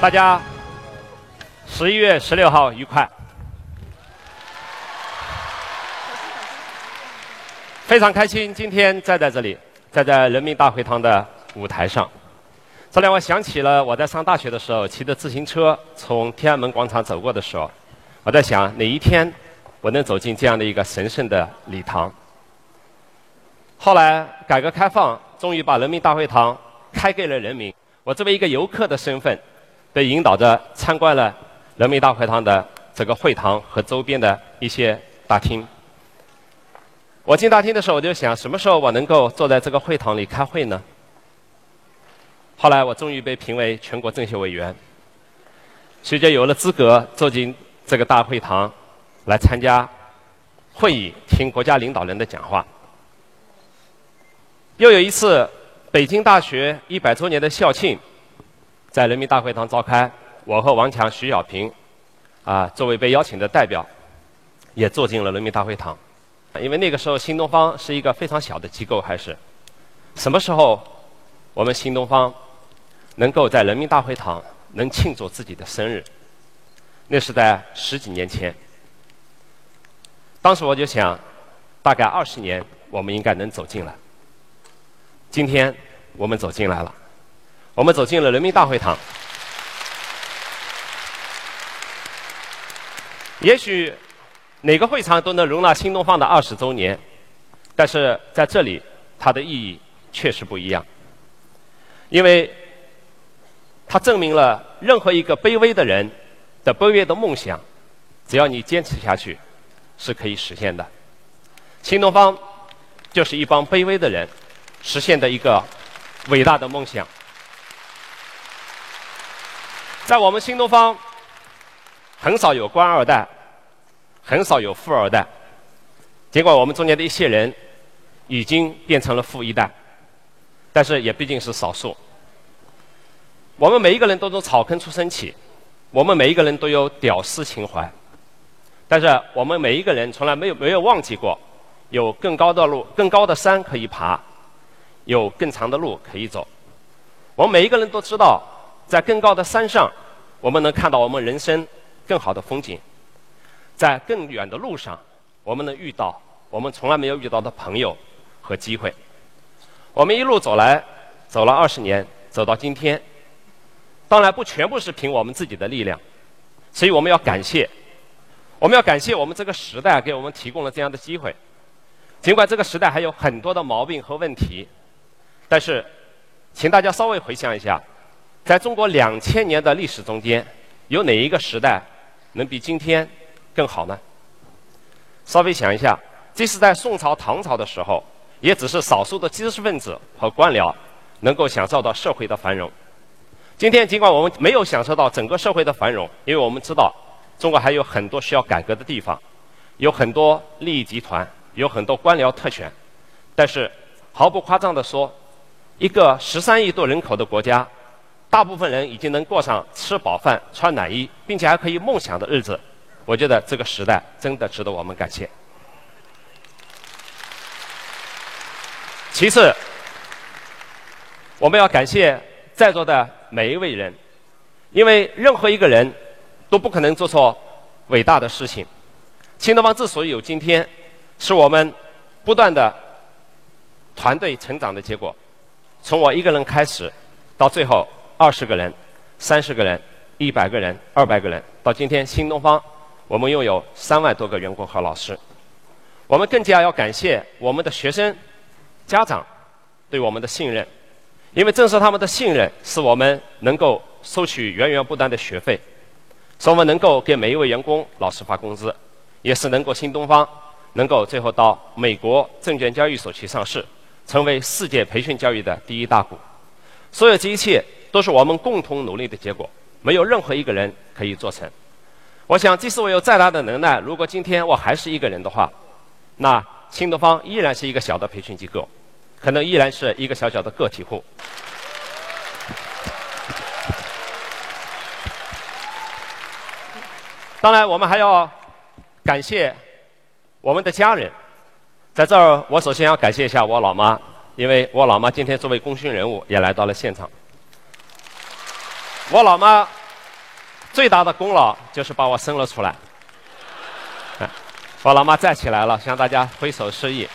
大家十一月十六号愉快！非常开心，今天站在这里，站在人民大会堂的舞台上。这让我想起了我在上大学的时候，骑着自行车从天安门广场走过的时候，我在想哪一天我能走进这样的一个神圣的礼堂。后来改革开放，终于把人民大会堂开给了人民。我作为一个游客的身份，被引导着参观了人民大会堂的这个会堂和周边的一些大厅。我进大厅的时候，我就想，什么时候我能够坐在这个会堂里开会呢？后来我终于被评为全国政协委员，随着有了资格坐进这个大会堂，来参加会议，听国家领导人的讲话。又有一次，北京大学一百周年的校庆，在人民大会堂召开，我和王强、徐小平，啊，作为被邀请的代表，也坐进了人民大会堂。因为那个时候新东方是一个非常小的机构，还是什么时候我们新东方？能够在人民大会堂能庆祝自己的生日，那是在十几年前。当时我就想，大概二十年我们应该能走进来。今天我们走进来了，我们走进了人民大会堂。也许哪个会场都能容纳新东方的二十周年，但是在这里它的意义确实不一样，因为。它证明了任何一个卑微的人的卑微的梦想，只要你坚持下去，是可以实现的。新东方就是一帮卑微的人实现的一个伟大的梦想。在我们新东方，很少有官二代，很少有富二代。尽管我们中间的一些人已经变成了富一代，但是也毕竟是少数。我们每一个人都从草根出身起，我们每一个人都有屌丝情怀，但是我们每一个人从来没有没有忘记过，有更高的路、更高的山可以爬，有更长的路可以走。我们每一个人都知道，在更高的山上，我们能看到我们人生更好的风景；在更远的路上，我们能遇到我们从来没有遇到的朋友和机会。我们一路走来，走了二十年，走到今天。当然不全部是凭我们自己的力量，所以我们要感谢，我们要感谢我们这个时代给我们提供了这样的机会。尽管这个时代还有很多的毛病和问题，但是，请大家稍微回想一下，在中国两千年的历史中间，有哪一个时代能比今天更好呢？稍微想一下，即使在宋朝、唐朝的时候，也只是少数的知识分子和官僚能够享受到社会的繁荣。今天，尽管我们没有享受到整个社会的繁荣，因为我们知道中国还有很多需要改革的地方，有很多利益集团，有很多官僚特权。但是，毫不夸张地说，一个十三亿多人口的国家，大部分人已经能过上吃饱饭、穿暖衣，并且还可以梦想的日子。我觉得这个时代真的值得我们感谢。其次，我们要感谢在座的。每一位人，因为任何一个人都不可能做错伟大的事情。新东方之所以有今天，是我们不断的团队成长的结果。从我一个人开始，到最后二十个人、三十个人、一百个人、二百个人，到今天新东方，我们拥有三万多个员工和老师。我们更加要感谢我们的学生、家长对我们的信任。因为正是他们的信任，使我们能够收取源源不断的学费，使我们能够给每一位员工、老师发工资，也是能够新东方能够最后到美国证券交易所去上市，成为世界培训教育的第一大股。所有这一切都是我们共同努力的结果，没有任何一个人可以做成。我想，即使我有再大的能耐，如果今天我还是一个人的话，那新东方依然是一个小的培训机构。可能依然是一个小小的个体户。当然，我们还要感谢我们的家人。在这儿，我首先要感谢一下我老妈，因为我老妈今天作为功勋人物也来到了现场。我老妈最大的功劳就是把我生了出来。我老妈站起来了，向大家挥手示意。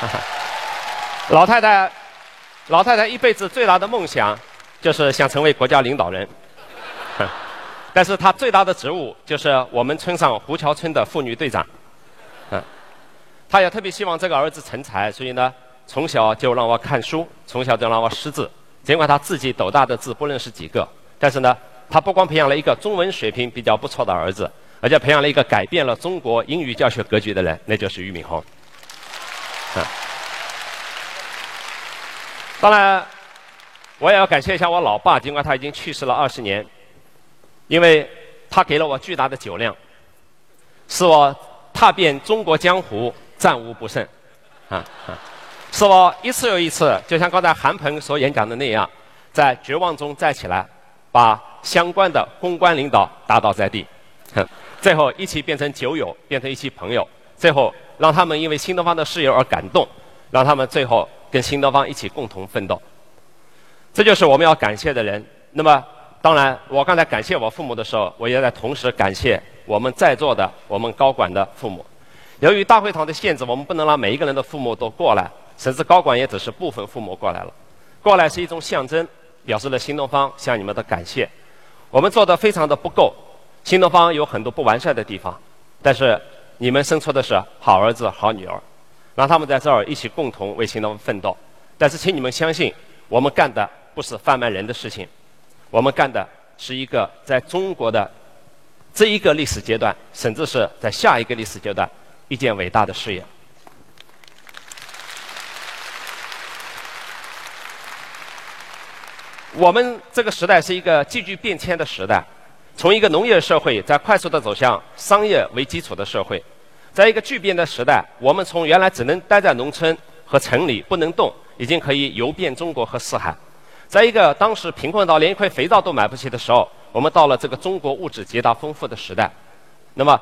老太太，老太太一辈子最大的梦想就是想成为国家领导人，但是她最大的职务就是我们村上胡桥村的妇女队长。她也特别希望这个儿子成才，所以呢，从小就让我看书，从小就让我识字。尽管他自己斗大的字不认识几个，但是呢，他不光培养了一个中文水平比较不错的儿子。而且培养了一个改变了中国英语教学格局的人，那就是俞敏洪。啊，当然，我也要感谢一下我老爸，尽管他已经去世了二十年，因为他给了我巨大的酒量，使我踏遍中国江湖战无不胜。啊啊，是我一次又一次，就像刚才韩鹏所演讲的那样，在绝望中站起来，把相关的公关领导打倒在地。最后一起变成酒友，变成一起朋友，最后让他们因为新东方的事业而感动，让他们最后跟新东方一起共同奋斗。这就是我们要感谢的人。那么，当然，我刚才感谢我父母的时候，我也在同时感谢我们在座的我们高管的父母。由于大会堂的限制，我们不能让每一个人的父母都过来，甚至高管也只是部分父母过来了。过来是一种象征，表示了新东方向你们的感谢。我们做的非常的不够。新东方有很多不完善的地方，但是你们生出的是好儿子、好女儿，让他们在这儿一起共同为新东方奋斗。但是，请你们相信，我们干的不是贩卖人的事情，我们干的是一个在中国的这一个历史阶段，甚至是在下一个历史阶段一件伟大的事业。我们这个时代是一个急剧变迁的时代。从一个农业社会在快速的走向商业为基础的社会，在一个巨变的时代，我们从原来只能待在农村和城里不能动，已经可以游遍中国和四海。在一个当时贫困到连一块肥皂都买不起的时候，我们到了这个中国物质极大丰富的时代。那么，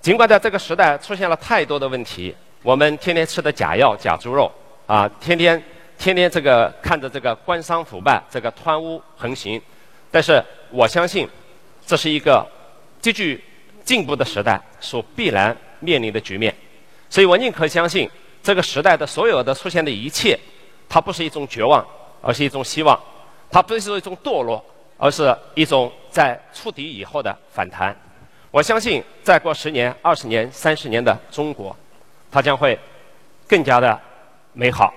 尽管在这个时代出现了太多的问题，我们天天吃的假药、假猪肉啊，天天天天这个看着这个官商腐败、这个贪污横行，但是我相信。这是一个极具进步的时代所必然面临的局面，所以我宁可相信这个时代的所有的出现的一切，它不是一种绝望，而是一种希望；它不是一种堕落，而是一种在触底以后的反弹。我相信，再过十年、二十年、三十年的中国，它将会更加的美好。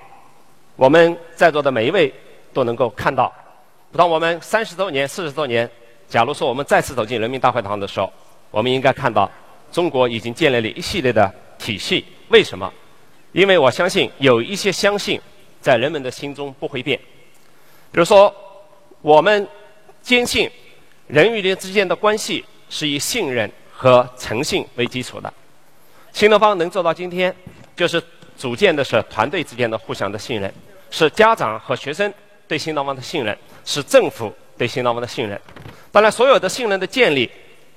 我们在座的每一位都能够看到，当我们三十周年、四十周年。假如说我们再次走进人民大会堂的时候，我们应该看到中国已经建立了一系列的体系。为什么？因为我相信有一些相信在人们的心中不会变。比如说，我们坚信人与人之间的关系是以信任和诚信为基础的。新东方能做到今天，就是组建的是团队之间的互相的信任，是家长和学生对新东方的信任，是政府对新东方的信任。当然，所有的信任的建立，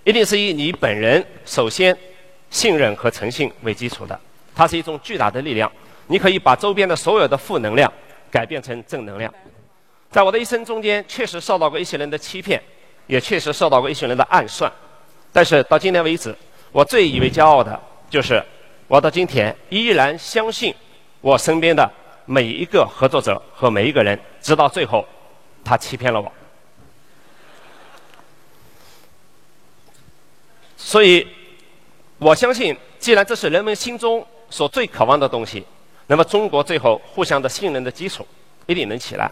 一定是以你本人首先信任和诚信为基础的。它是一种巨大的力量，你可以把周边的所有的负能量改变成正能量。在我的一生中间，确实受到过一些人的欺骗，也确实受到过一些人的暗算。但是到今天为止，我最以为骄傲的就是，我到今天依然相信我身边的每一个合作者和每一个人，直到最后，他欺骗了我。所以，我相信，既然这是人们心中所最渴望的东西，那么中国最后互相的信任的基础一定能起来。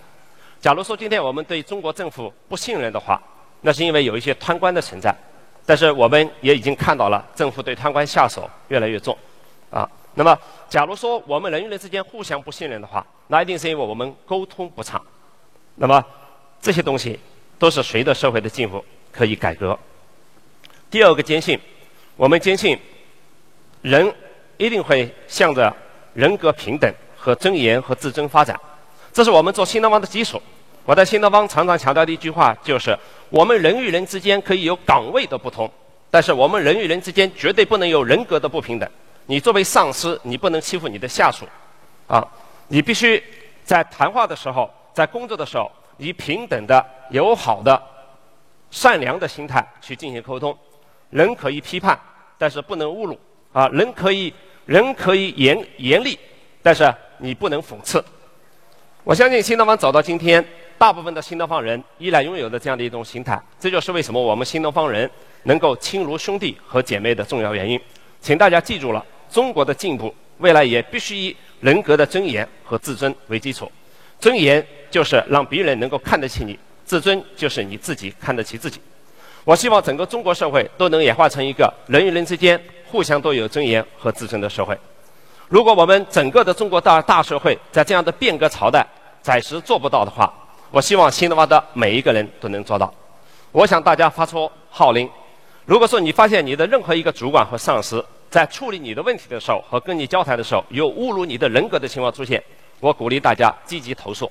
假如说今天我们对中国政府不信任的话，那是因为有一些贪官的存在。但是我们也已经看到了，政府对贪官下手越来越重。那么假如说我们人与人之间互相不信任的话，那一定是因为我们沟通不畅。那么这些东西都是随着社会的进步可以改革。第二个坚信，我们坚信，人一定会向着人格平等和尊严和自尊发展，这是我们做新东方的基础。我在新东方常常强调的一句话就是：我们人与人之间可以有岗位的不同，但是我们人与人之间绝对不能有人格的不平等。你作为上司，你不能欺负你的下属，啊，你必须在谈话的时候，在工作的时候，以平等的、友好的、善良的心态去进行沟通。人可以批判，但是不能侮辱啊！人可以人可以严严厉，但是你不能讽刺。我相信新东方走到今天，大部分的新东方人依然拥有的这样的一种心态，这就是为什么我们新东方人能够亲如兄弟和姐妹的重要原因。请大家记住了，中国的进步未来也必须以人格的尊严和自尊为基础。尊严就是让别人能够看得起你，自尊就是你自己看得起自己。我希望整个中国社会都能演化成一个人与人之间互相都有尊严和自尊的社会。如果我们整个的中国大大社会在这样的变革朝代暂时做不到的话，我希望新东方的每一个人都能做到。我想大家发出号令：如果说你发现你的任何一个主管和上司在处理你的问题的时候和跟你交谈的时候有侮辱你的人格的情况出现，我鼓励大家积极投诉。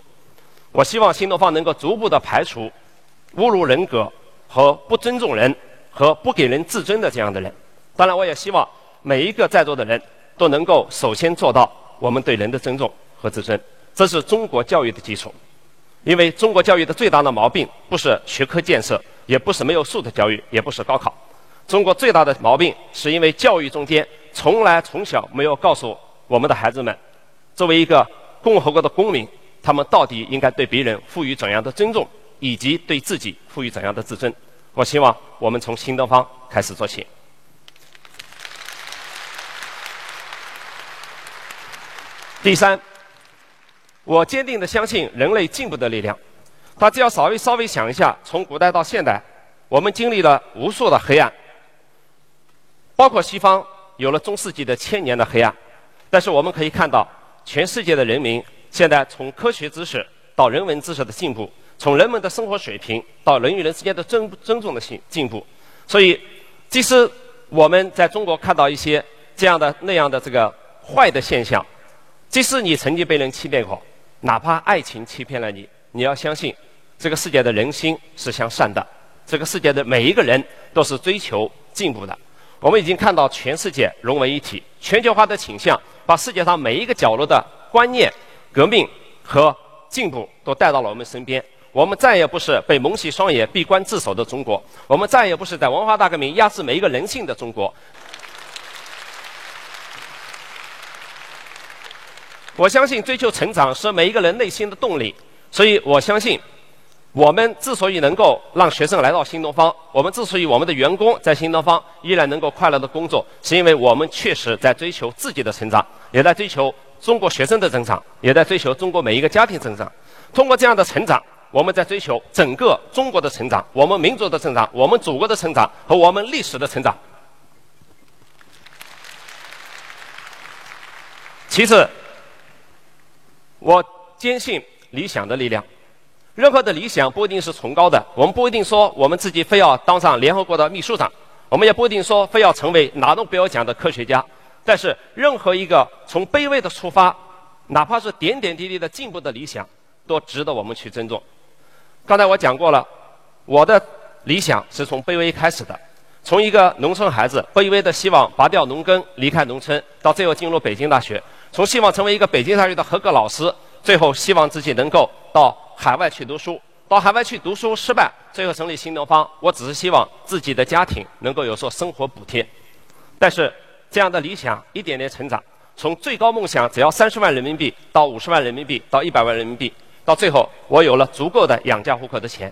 我希望新东方能够逐步的排除侮辱人格。和不尊重人和不给人自尊的这样的人，当然，我也希望每一个在座的人都能够首先做到我们对人的尊重和自尊，这是中国教育的基础。因为中国教育的最大的毛病不是学科建设，也不是没有素质教育，也不是高考。中国最大的毛病是因为教育中间从来从小没有告诉我们的孩子们，作为一个共和国的公民，他们到底应该对别人赋予怎样的尊重。以及对自己赋予怎样的自尊？我希望我们从新东方开始做起。第三，我坚定的相信人类进步的力量。大家要稍微稍微想一下，从古代到现代，我们经历了无数的黑暗，包括西方有了中世纪的千年的黑暗，但是我们可以看到，全世界的人民现在从科学知识到人文知识的进步。从人们的生活水平到人与人之间的尊尊重的进进步，所以，即使我们在中国看到一些这样的那样的这个坏的现象，即使你曾经被人欺骗过，哪怕爱情欺骗了你，你要相信，这个世界的人心是向善的，这个世界的每一个人都是追求进步的。我们已经看到全世界融为一体，全球化的倾向把世界上每一个角落的观念、革命和进步都带到了我们身边。我们再也不是被蒙起双眼、闭关自守的中国，我们再也不是在文化大革命压制每一个人性的中国。我相信追求成长是每一个人内心的动力，所以我相信，我们之所以能够让学生来到新东方，我们之所以我们的员工在新东方依然能够快乐的工作，是因为我们确实在追求自己的成长，也在追求中国学生的成长，也在追求中国每一个家庭成长。通过这样的成长。我们在追求整个中国的成长，我们民族的成长，我们祖国的成长和我们历史的成长。其次，我坚信理想的力量。任何的理想不一定是崇高的，我们不一定说我们自己非要当上联合国的秘书长，我们也不一定说非要成为拿诺贝尔奖的科学家。但是，任何一个从卑微的出发，哪怕是点点滴滴的进步的理想，都值得我们去尊重。刚才我讲过了，我的理想是从卑微开始的，从一个农村孩子卑微的希望拔掉农耕离开农村，到最后进入北京大学，从希望成为一个北京大学的合格老师，最后希望自己能够到海外去读书，到海外去读书失败，最后成立新东方。我只是希望自己的家庭能够有所生活补贴，但是这样的理想一点点成长，从最高梦想只要三十万人民币到五十万人民币到一百万人民币。到最后，我有了足够的养家糊口的钱。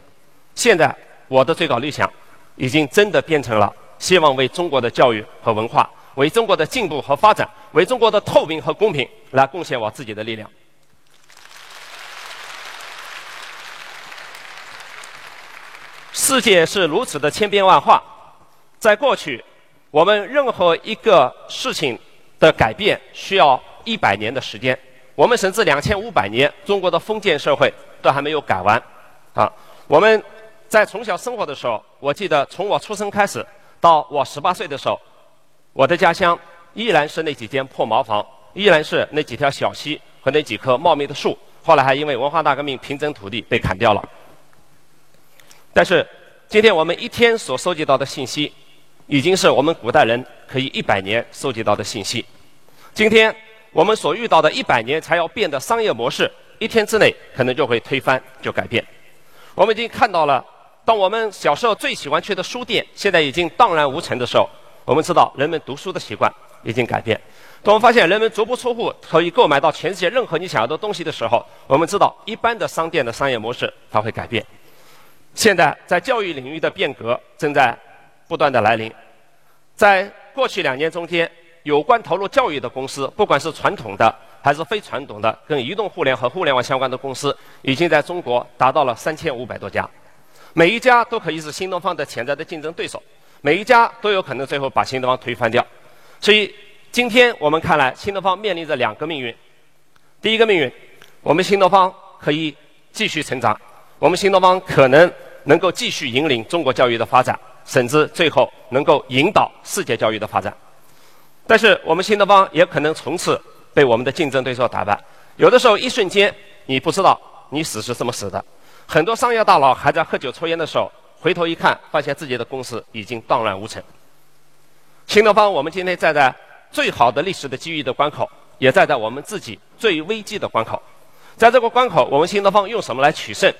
现在，我的最高理想已经真的变成了希望为中国的教育和文化、为中国的进步和发展、为中国的透明和公平来贡献我自己的力量。世界是如此的千变万化，在过去，我们任何一个事情的改变需要一百年的时间。我们甚至两千五百年，中国的封建社会都还没有改完，啊！我们在从小生活的时候，我记得从我出生开始到我十八岁的时候，我的家乡依然是那几间破茅房，依然是那几条小溪和那几棵茂密的树。后来还因为文化大革命平整土地被砍掉了。但是今天我们一天所收集到的信息，已经是我们古代人可以一百年收集到的信息。今天。我们所遇到的一百年才要变的商业模式，一天之内可能就会推翻、就改变。我们已经看到了，当我们小时候最喜欢去的书店现在已经荡然无存的时候，我们知道人们读书的习惯已经改变。当我们发现人们足不出户可以购买到全世界任何你想要的东西的时候，我们知道一般的商店的商业模式它会改变。现在在教育领域的变革正在不断的来临。在过去两年中间，有关投入教育的公司，不管是传统的还是非传统的，跟移动互联和互联网相关的公司，已经在中国达到了三千五百多家。每一家都可以是新东方的潜在的竞争对手，每一家都有可能最后把新东方推翻掉。所以。今天我们看来，新东方面临着两个命运。第一个命运，我们新东方可以继续成长，我们新东方可能能够继续引领中国教育的发展，甚至最后能够引导世界教育的发展。但是，我们新东方也可能从此被我们的竞争对手打败。有的时候，一瞬间你不知道你死是怎么死的。很多商业大佬还在喝酒抽烟的时候，回头一看，发现自己的公司已经荡然无存。新东方，我们今天站在。最好的历史的机遇的关口，也站在我们自己最危机的关口。在这个关口，我们新东方用什么来取胜？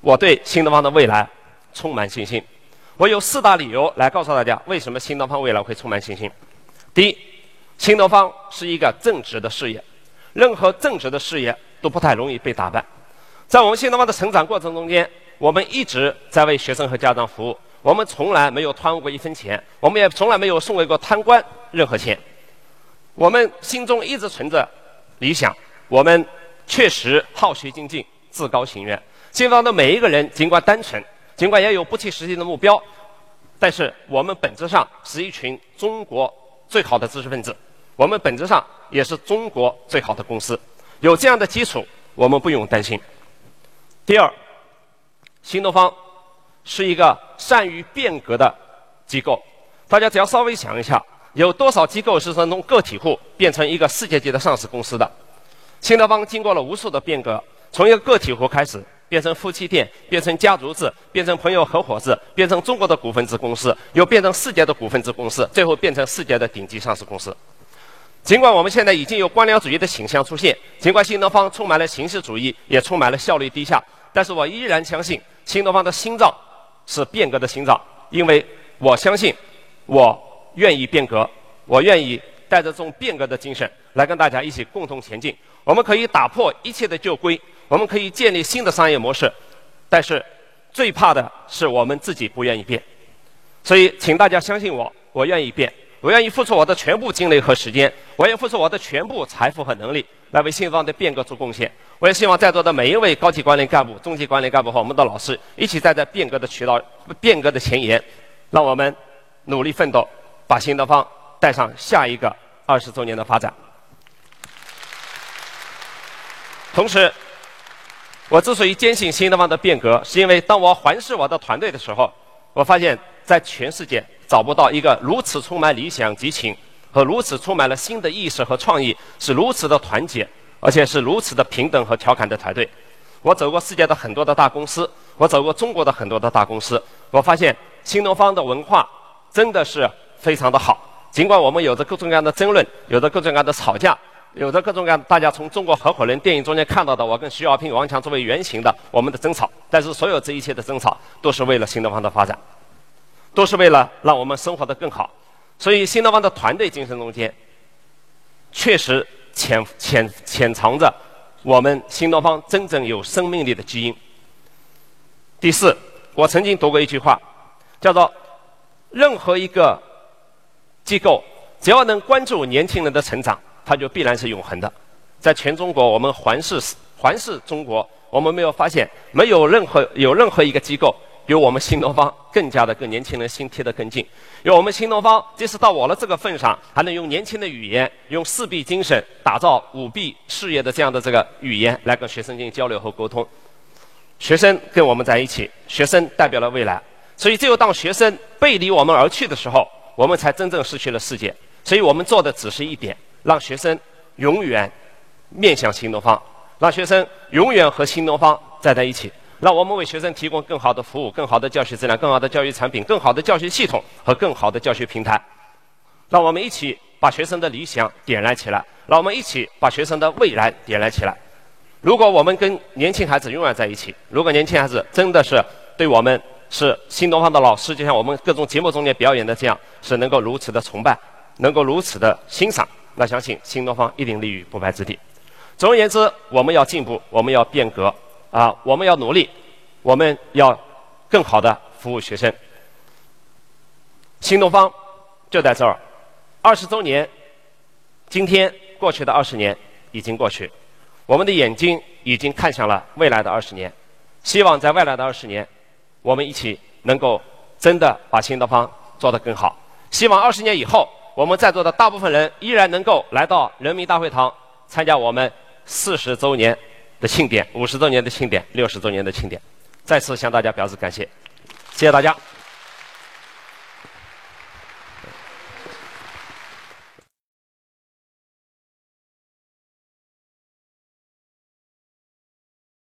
我对新东方的未来充满信心。我有四大理由来告诉大家，为什么新东方未来会充满信心。第一，新东方是一个正直的事业，任何正直的事业都不太容易被打败。在我们新东方的成长过程中间，我们一直在为学生和家长服务。我们从来没有贪污过一分钱，我们也从来没有送给过贪官任何钱。我们心中一直存着理想，我们确实好学精进、自高行远。新东方的每一个人，尽管单纯，尽管也有不切实际的目标，但是我们本质上是一群中国最好的知识分子。我们本质上也是中国最好的公司。有这样的基础，我们不用担心。第二，新东方。是一个善于变革的机构。大家只要稍微想一下，有多少机构是从个体户变成一个世界级的上市公司的？新东方经过了无数的变革，从一个个体户开始，变成夫妻店，变成家族制，变成朋友合伙制，变成中国的股份制公司，又变成世界的股份制公司，最后变成世界的顶级上市公司。尽管我们现在已经有官僚主义的倾向出现，尽管新东方充满了形式主义，也充满了效率低下，但是我依然相信新东方的心脏。是变革的心脏，因为我相信，我愿意变革，我愿意带着这种变革的精神来跟大家一起共同前进。我们可以打破一切的旧规，我们可以建立新的商业模式，但是最怕的是我们自己不愿意变。所以，请大家相信我，我愿意变，我愿意付出我的全部精力和时间，我愿付出我的全部财富和能力。来为新东方的变革做贡献。我也希望在座的每一位高级管理干部、中级管理干部和我们的老师，一起站在变革的渠道、变革的前沿，让我们努力奋斗，把新东方带上下一个二十周年的发展。同时，我之所以坚信新东方的变革，是因为当我环视我的团队的时候，我发现，在全世界找不到一个如此充满理想激情。和如此充满了新的意识和创意，是如此的团结，而且是如此的平等和调侃的团队。我走过世界的很多的大公司，我走过中国的很多的大公司，我发现新东方的文化真的是非常的好。尽管我们有着各种各样的争论，有着各种各样的吵架，有着各种各样大家从中国合伙人电影中间看到的我跟徐小平、王强作为原型的我们的争吵，但是所有这一切的争吵都是为了新东方的发展，都是为了让我们生活的更好。所以，新东方的团队精神中间，确实潜潜潜藏着我们新东方真正有生命力的基因。第四，我曾经读过一句话，叫做“任何一个机构，只要能关注年轻人的成长，它就必然是永恒的。”在全中国，我们环视环视中国，我们没有发现没有任何有任何一个机构。有我们新东方更加的跟年轻人心贴得更近，有我们新东方即使到我了这个份上，还能用年轻的语言，用四 B 精神打造五 B 事业的这样的这个语言来跟学生进行交流和沟通。学生跟我们在一起，学生代表了未来，所以只有当学生背离我们而去的时候，我们才真正失去了世界。所以我们做的只是一点，让学生永远面向新东方，让学生永远和新东方站在一起。让我们为学生提供更好的服务、更好的教学质量、更好的教育产品、更好的教学系统和更好的教学平台。让我们一起把学生的理想点燃起来，让我们一起把学生的未来点燃起来。如果我们跟年轻孩子永远在一起，如果年轻孩子真的是对我们是新东方的老师，就像我们各种节目中间表演的这样，是能够如此的崇拜，能够如此的欣赏，那相信新东方一定立于不败之地。总而言之，我们要进步，我们要变革，啊，我们要努力，我们要更好的服务学生。新东方就在这儿，二十周年，今天过去的二十年已经过去。我们的眼睛已经看向了未来的二十年，希望在未来的二十年，我们一起能够真的把新东方做得更好。希望二十年以后，我们在座的大部分人依然能够来到人民大会堂参加我们四十周年的庆典、五十周年的庆典、六十周年的庆典。再次向大家表示感谢，谢谢大家。